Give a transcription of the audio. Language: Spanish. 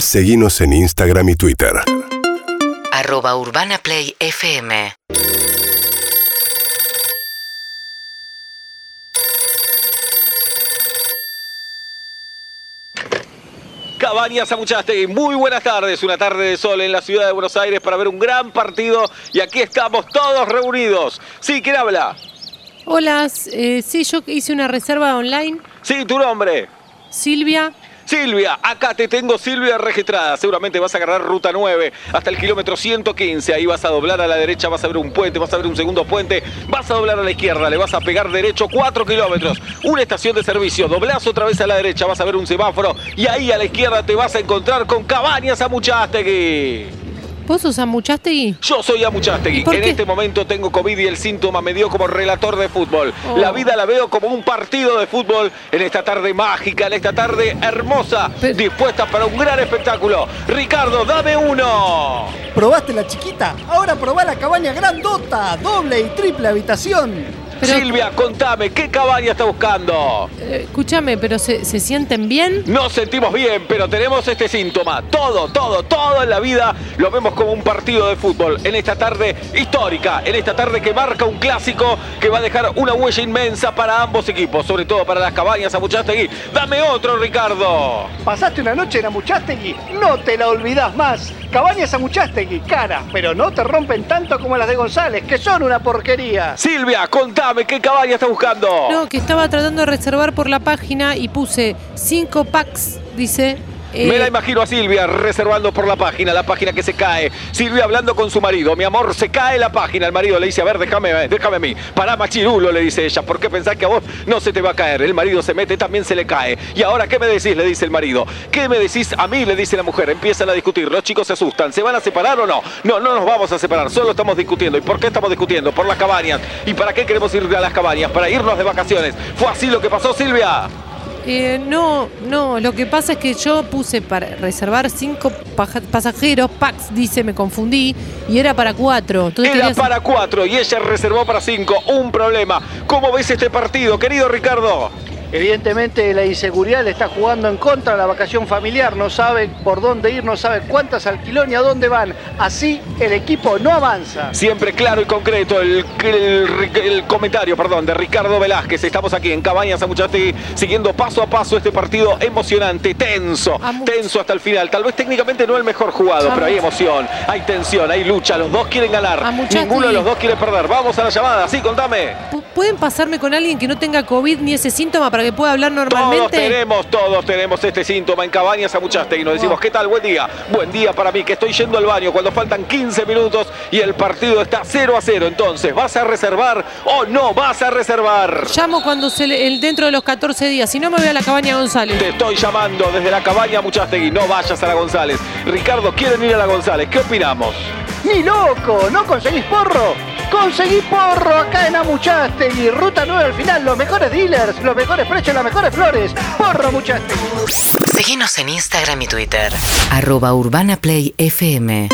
Seguimos en Instagram y Twitter. Arroba Urbana Play FM. Cabañas Amuchastegui, muy buenas tardes, una tarde de sol en la ciudad de Buenos Aires para ver un gran partido y aquí estamos todos reunidos. Sí, ¿quién habla? Hola, eh, sí, yo hice una reserva online. Sí, tu nombre. Silvia. Silvia, acá te tengo Silvia registrada. Seguramente vas a agarrar ruta 9 hasta el kilómetro 115. Ahí vas a doblar a la derecha, vas a ver un puente, vas a ver un segundo puente, vas a doblar a la izquierda, le vas a pegar derecho 4 kilómetros. Una estación de servicio, doblás otra vez a la derecha, vas a ver un semáforo y ahí a la izquierda te vas a encontrar con Cabañas Amuchastegui. ¿Vos sos Amuchastegui? Yo soy Amuchastegui. ¿Por En qué? este momento tengo COVID y el síntoma me dio como relator de fútbol. Oh. La vida la veo como un partido de fútbol en esta tarde mágica, en esta tarde hermosa, Pero- dispuesta para un gran espectáculo. Ricardo, dame uno. ¿Probaste la chiquita? Ahora probá la cabaña grandota, doble y triple habitación. Pero- Silvia, contame, ¿qué cabaña está buscando? Eh, escúchame, pero se, se sienten bien? Nos sentimos bien, pero tenemos este síntoma. Todo, todo, todo en la vida lo vemos como un partido de fútbol. En esta tarde histórica, en esta tarde que marca un clásico que va a dejar una huella inmensa para ambos equipos, sobre todo para las cabañas Amuchastegui. Dame otro, Ricardo. ¿Pasaste una noche en Amuchastegui? No te la olvidás más. Cabañas Amuchastegui, cara, pero no te rompen tanto como las de González, que son una porquería. Silvia, contame, ¿qué cabaña está buscando? No, que estaba tratando de reservar por la página y puse 5 packs, dice. Eh, Me la imagino a Silvia reservando por la página, la página que se cae. Silvia hablando con su marido. Mi amor, se cae la página. El marido le dice, a ver, déjame, déjame a mí. Pará, machirulo, le dice ella. ¿Por qué pensás que a vos no se te va a caer? El marido se mete, también se le cae. ¿Y ahora qué me decís? Le dice el marido. ¿Qué me decís a mí? Le dice la mujer. Empiezan a discutir. Los chicos se asustan. ¿Se van a separar o no? No, no nos vamos a separar. Solo estamos discutiendo. ¿Y por qué estamos discutiendo? Por las cabañas. ¿Y para qué queremos ir a las cabañas? Para irnos de vacaciones. ¿Fue así lo que pasó, Silvia? Eh, no, no, lo que pasa es que yo puse para reservar 5 pasajeros, packs, dice, me confundí, y era para 4. Entonces Era para cuatro y ella reservó para cinco. Un problema. ¿Cómo ves este partido, querido Ricardo? Evidentemente la inseguridad le está jugando en contra de la vacación familiar, no sabe por dónde ir, no sabe cuántas alquiló ni a dónde van. Así el equipo no avanza. Siempre claro y concreto el, el- el comentario perdón, de Ricardo Velázquez. Estamos aquí en Cabañas Amuchastegui siguiendo paso a paso este partido emocionante, tenso, Amu- tenso hasta el final. Tal vez técnicamente no el mejor jugado, Amu- pero hay emoción, hay tensión, hay lucha. Los dos quieren ganar, ninguno de los dos quiere perder. Vamos a la llamada, sí, contame. Pu- ¿Pueden pasarme con alguien que no tenga COVID ni ese síntoma para que pueda hablar Todos normalmente? tenemos, todos tenemos este síntoma en Cabañas Amuchastegui. Nos decimos, Wow. ¿qué tal? Buen día. Buen día para mí, que estoy yendo al baño cuando faltan 15 minutos y el partido está 0 a 0. Entonces, ¿vas a reservar o no vas a reservar? Llamo cuando se le- el, dentro de los 14 días, si no me voy a la cabaña González. Te estoy llamando desde la cabaña Amuchastegui. No vayas a la González. Ricardo, quieren ir a la González. ¿Qué opinamos? ¡Ni loco! ¿No conseguís porro? ¡Conseguí porro acá en Amuchastegui! Ruta 9 al final, los mejores dealers, los mejores precios, las mejores flores. ¡Porro Amuchastegui! Seguinos en Instagram y Twitter. Arroba Urbana Play FM.